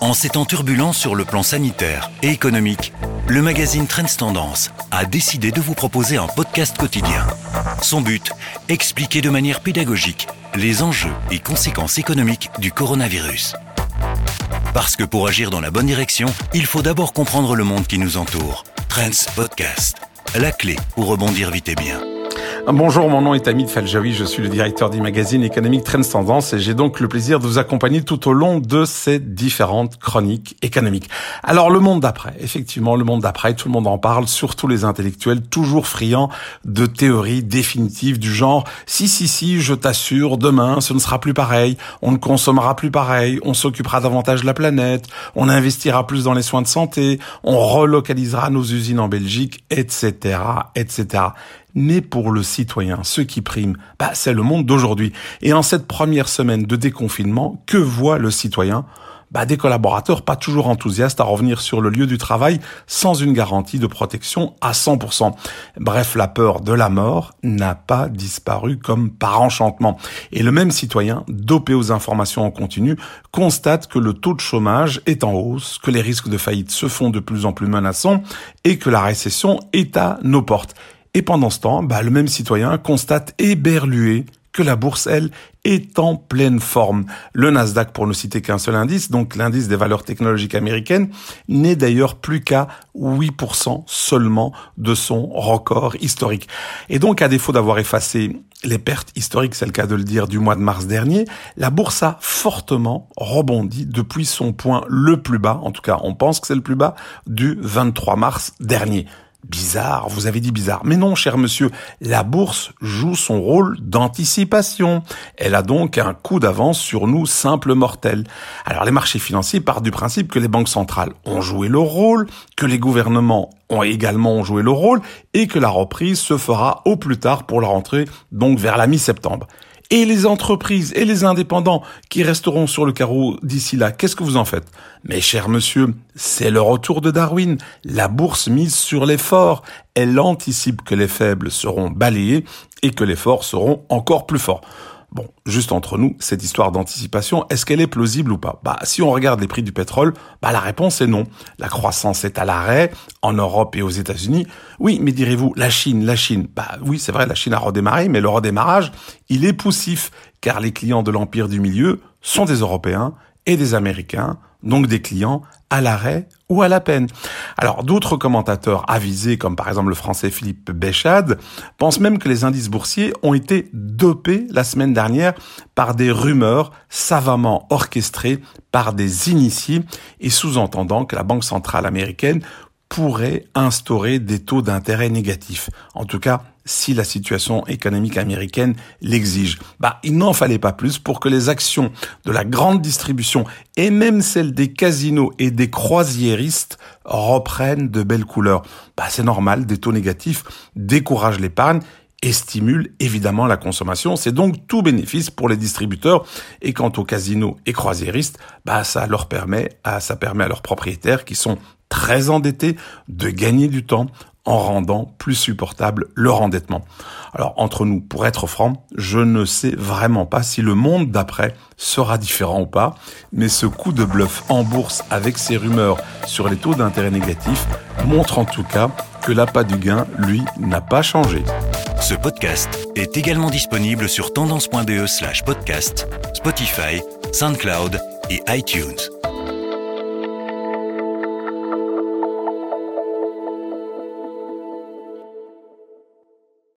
En ces temps turbulents sur le plan sanitaire et économique, le magazine Trends Tendance a décidé de vous proposer un podcast quotidien. Son but, expliquer de manière pédagogique les enjeux et conséquences économiques du coronavirus. Parce que pour agir dans la bonne direction, il faut d'abord comprendre le monde qui nous entoure. Trends Podcast, la clé pour rebondir vite et bien. Bonjour, mon nom est Hamid Faljaoui, je suis le directeur du magazine économique Trends et j'ai donc le plaisir de vous accompagner tout au long de ces différentes chroniques économiques. Alors le monde d'après, effectivement le monde d'après, tout le monde en parle, surtout les intellectuels, toujours friands de théories définitives du genre si si si, je t'assure, demain ce ne sera plus pareil, on ne consommera plus pareil, on s'occupera davantage de la planète, on investira plus dans les soins de santé, on relocalisera nos usines en Belgique, etc., etc mais pour le citoyen, ce qui prime, bah, c'est le monde d'aujourd'hui. Et en cette première semaine de déconfinement, que voit le citoyen? Bah, des collaborateurs pas toujours enthousiastes à revenir sur le lieu du travail sans une garantie de protection à 100%. Bref, la peur de la mort n'a pas disparu comme par enchantement. Et le même citoyen, dopé aux informations en continu, constate que le taux de chômage est en hausse, que les risques de faillite se font de plus en plus menaçants et que la récession est à nos portes. Et pendant ce temps, bah, le même citoyen constate éberlué que la bourse, elle, est en pleine forme. Le Nasdaq, pour ne citer qu'un seul indice, donc l'indice des valeurs technologiques américaines, n'est d'ailleurs plus qu'à 8% seulement de son record historique. Et donc, à défaut d'avoir effacé les pertes historiques, c'est le cas de le dire, du mois de mars dernier, la bourse a fortement rebondi depuis son point le plus bas, en tout cas on pense que c'est le plus bas, du 23 mars dernier. Bizarre, vous avez dit bizarre. Mais non, cher monsieur, la bourse joue son rôle d'anticipation. Elle a donc un coup d'avance sur nous, simples mortels. Alors les marchés financiers partent du principe que les banques centrales ont joué leur rôle, que les gouvernements ont également joué leur rôle, et que la reprise se fera au plus tard pour la rentrée, donc vers la mi-septembre et les entreprises et les indépendants qui resteront sur le carreau d'ici là, qu'est-ce que vous en faites? Mais cher monsieur, c'est le retour de Darwin. La bourse mise sur les forts. Elle anticipe que les faibles seront balayés et que les forts seront encore plus forts. Bon, juste entre nous, cette histoire d'anticipation, est-ce qu'elle est plausible ou pas? Bah, si on regarde les prix du pétrole, bah la réponse est non. La croissance est à l'arrêt en Europe et aux États-Unis. Oui, mais direz-vous, la Chine, la Chine. Bah oui, c'est vrai, la Chine a redémarré, mais le redémarrage, il est poussif, car les clients de l'empire du milieu sont des Européens et des Américains, donc des clients à l'arrêt ou à la peine. Alors d'autres commentateurs avisés, comme par exemple le français Philippe Béchade, pensent même que les indices boursiers ont été dopés la semaine dernière par des rumeurs savamment orchestrées par des initiés et sous-entendant que la Banque centrale américaine pourrait instaurer des taux d'intérêt négatifs. En tout cas, si la situation économique américaine l'exige. Bah, il n'en fallait pas plus pour que les actions de la grande distribution et même celles des casinos et des croisiéristes reprennent de belles couleurs. Bah, c'est normal, des taux négatifs découragent l'épargne et stimulent évidemment la consommation. C'est donc tout bénéfice pour les distributeurs. Et quant aux casinos et croisiéristes, bah, ça leur permet, ça permet à leurs propriétaires qui sont très endettés de gagner du temps en rendant plus supportable leur endettement. Alors entre nous, pour être franc, je ne sais vraiment pas si le monde d'après sera différent ou pas, mais ce coup de bluff en bourse avec ces rumeurs sur les taux d'intérêt négatifs montre en tout cas que l'appât du gain, lui, n'a pas changé. Ce podcast est également disponible sur tendance.be slash podcast, Spotify, SoundCloud et iTunes.